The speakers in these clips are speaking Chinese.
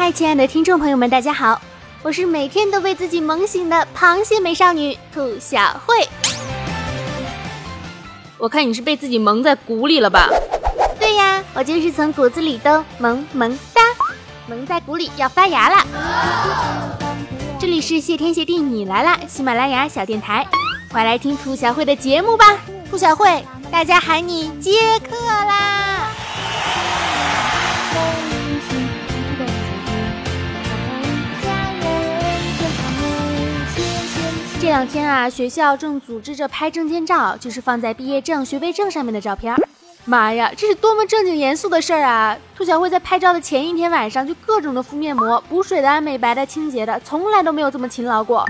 嗨，亲爱的听众朋友们，大家好，我是每天都被自己萌醒的螃蟹美少女兔小慧。我看你是被自己蒙在鼓里了吧？对呀，我就是从骨子里都萌萌哒，蒙在鼓里要发芽了。这里是谢天谢地你来啦，喜马拉雅小电台，快来听兔小慧的节目吧。兔小慧，大家喊你接客啦！这两天啊，学校正组织着拍证件照，就是放在毕业证、学位证上面的照片。妈呀，这是多么正经严肃的事儿啊！兔小慧在拍照的前一天晚上就各种的敷面膜、补水的、美白的、清洁的，从来都没有这么勤劳过。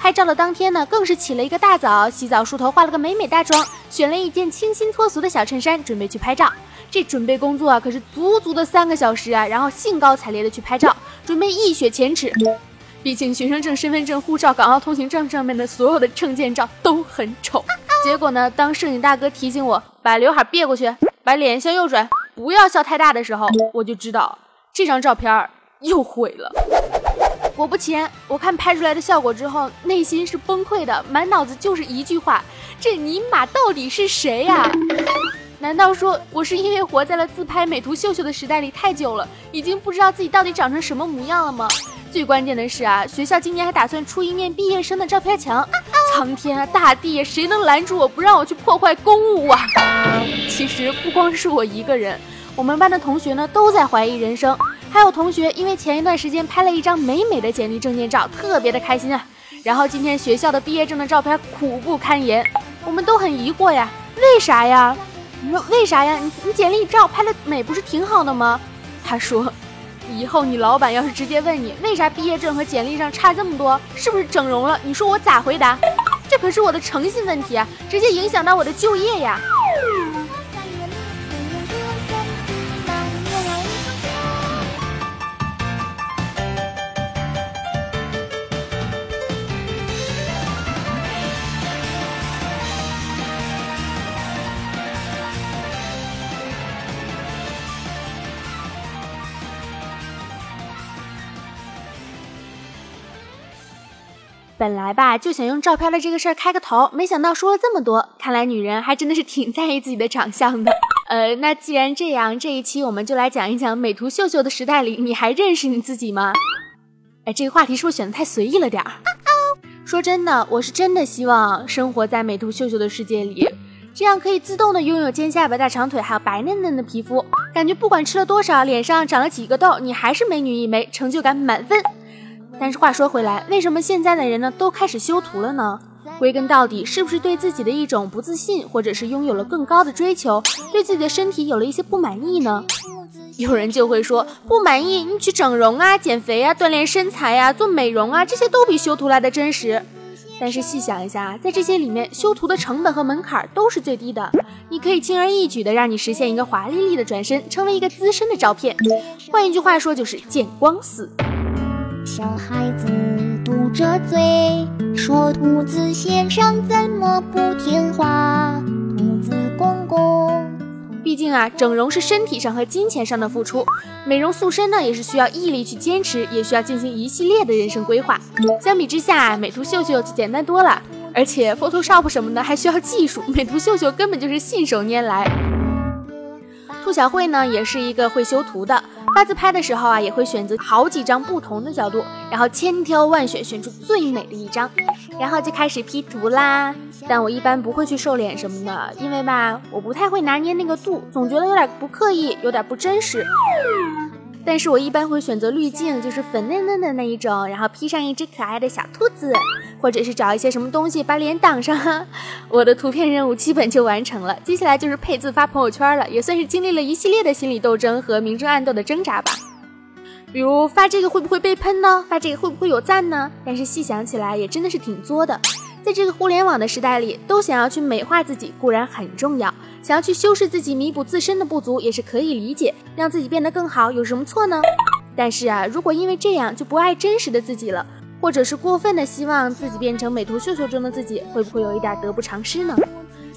拍照的当天呢，更是起了一个大早，洗澡梳头，化了个美美大妆，选了一件清新脱俗的小衬衫，准备去拍照。这准备工作啊，可是足足的三个小时啊，然后兴高采烈的去拍照，准备一雪前耻。毕竟学生证、身份证、护照、港澳通行证上面的所有的证件照都很丑。结果呢，当摄影大哥提醒我把刘海别过去，把脸向右转，不要笑太大的时候，我就知道这张照片又毁了。果不其然，我看拍出来的效果之后，内心是崩溃的，满脑子就是一句话：这尼玛到底是谁呀？难道说我是因为活在了自拍美图秀秀的时代里太久了，已经不知道自己到底长成什么模样了吗？最关键的是啊，学校今年还打算出一面毕业生的照片墙。苍天啊，大地啊，谁能拦住我不让我去破坏公物啊？其实不光是我一个人，我们班的同学呢都在怀疑人生。还有同学因为前一段时间拍了一张美美的简历证件照，特别的开心啊。然后今天学校的毕业证的照片苦不堪言，我们都很疑惑呀，为啥呀？你说为啥呀？你你简历照拍的美不是挺好的吗？他说。以后你老板要是直接问你为啥毕业证和简历上差这么多，是不是整容了？你说我咋回答？这可是我的诚信问题啊，直接影响到我的就业呀。本来吧，就想用照片的这个事儿开个头，没想到说了这么多，看来女人还真的是挺在意自己的长相的。呃，那既然这样，这一期我们就来讲一讲美图秀秀的时代里，你还认识你自己吗？哎，这个话题是不是选的太随意了点儿？说真的，我是真的希望生活在美图秀秀的世界里，这样可以自动的拥有尖下巴、大长腿，还有白嫩嫩的皮肤，感觉不管吃了多少，脸上长了几个痘，你还是美女一枚，成就感满分。但是话说回来，为什么现在的人呢都开始修图了呢？归根到底，是不是对自己的一种不自信，或者是拥有了更高的追求，对自己的身体有了一些不满意呢？有人就会说，不满意你去整容啊、减肥啊、锻炼身材呀、做美容啊，这些都比修图来的真实。但是细想一下，在这些里面，修图的成本和门槛都是最低的，你可以轻而易举的让你实现一个华丽丽的转身，成为一个资深的照片。换一句话说，就是见光死。小孩子嘟着嘴说：“兔子先生怎么不听话？”兔子公公，毕竟啊，整容是身体上和金钱上的付出，美容塑身呢也是需要毅力去坚持，也需要进行一系列的人生规划。相比之下，美图秀秀就简单多了，而且 Photoshop 什么的还需要技术，美图秀秀根本就是信手拈来。兔小慧呢，也是一个会修图的。发自拍的时候啊，也会选择好几张不同的角度，然后千挑万选选出最美的一张，然后就开始 P 图啦。但我一般不会去瘦脸什么的，因为吧，我不太会拿捏那个度，总觉得有点不刻意，有点不真实。但是我一般会选择滤镜，就是粉嫩嫩的那一种，然后 P 上一只可爱的小兔子，或者是找一些什么东西把脸挡上，我的图片任务基本就完成了。接下来就是配字发朋友圈了，也算是经历了一系列的心理斗争和明争暗斗的挣扎吧。比如发这个会不会被喷呢？发这个会不会有赞呢？但是细想起来也真的是挺作的。在这个互联网的时代里，都想要去美化自己固然很重要，想要去修饰自己、弥补自身的不足也是可以理解，让自己变得更好有什么错呢？但是啊，如果因为这样就不爱真实的自己了，或者是过分的希望自己变成美图秀秀中的自己，会不会有一点得不偿失呢？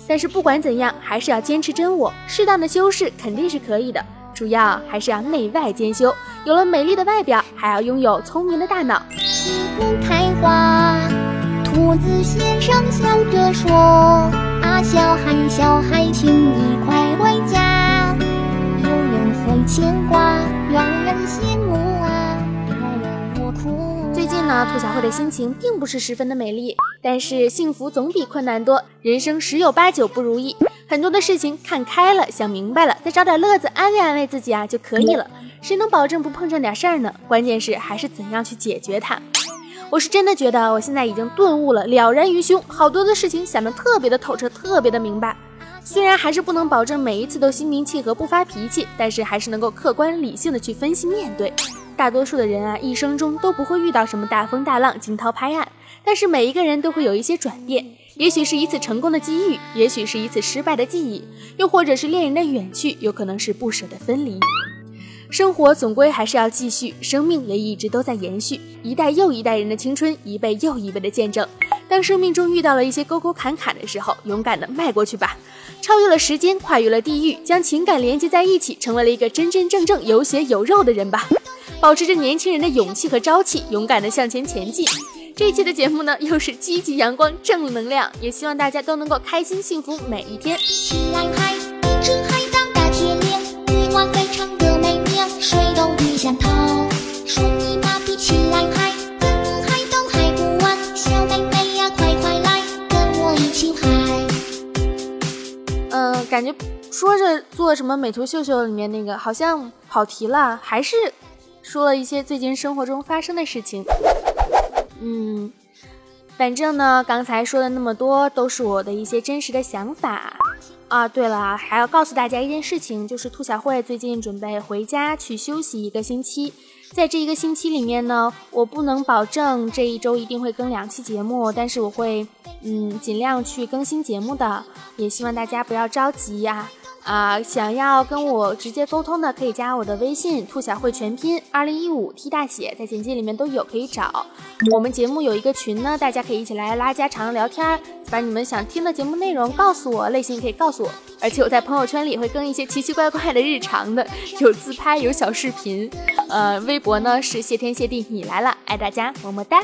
但是不管怎样，还是要坚持真我，适当的修饰肯定是可以的。主要还是要内外兼修。有了美丽的外表，还要拥有聪明的大脑。开花，兔子先生笑着说：“，小孩，小孩，请你快回家，有人会牵挂，让人羡慕啊，别让我哭。”最近呢，兔小慧的心情并不是十分的美丽，但是幸福总比困难多，人生十有八九不如意，很多的事情看开了，想明白了，再找点乐子，安慰安慰自己啊就可以了。谁能保证不碰上点事儿呢？关键是还是怎样去解决它。我是真的觉得我现在已经顿悟了，了然于胸，好多的事情想得特别的透彻，特别的明白。虽然还是不能保证每一次都心平气和不发脾气，但是还是能够客观理性的去分析面对。大多数的人啊，一生中都不会遇到什么大风大浪、惊涛拍岸，但是每一个人都会有一些转变，也许是一次成功的机遇，也许是一次失败的记忆，又或者是恋人的远去，有可能是不舍的分离。生活总归还是要继续，生命也一直都在延续，一代又一代人的青春，一辈又一辈的见证。当生命中遇到了一些沟沟坎坎的时候，勇敢的迈过去吧，超越了时间，跨越了地域，将情感连接在一起，成为了一个真真正正有血有肉的人吧。保持着年轻人的勇气和朝气，勇敢的向前前进。这一期的节目呢，又是积极阳光正能量，也希望大家都能够开心幸福每一天。感觉说着做什么美图秀秀里面那个，好像跑题了，还是说了一些最近生活中发生的事情。嗯，反正呢，刚才说的那么多都是我的一些真实的想法啊。对了，还要告诉大家一件事情，就是兔小慧最近准备回家去休息一个星期，在这一个星期里面呢，我不能保证这一周一定会更两期节目，但是我会嗯尽量去更新节目的，也希望大家不要着急呀。啊想要跟我直接沟通的，可以加我的微信“兔小慧全拼二零一五 T 大写”，在简介里面都有，可以找。我们节目有一个群呢，大家可以一起来拉家常聊天，把你们想听的节目内容告诉我，类型可以告诉我。而且我在朋友圈里会更一些奇奇怪怪的日常的，有自拍，有小视频。呃，微博呢是谢天谢地你来了，爱大家，么么哒。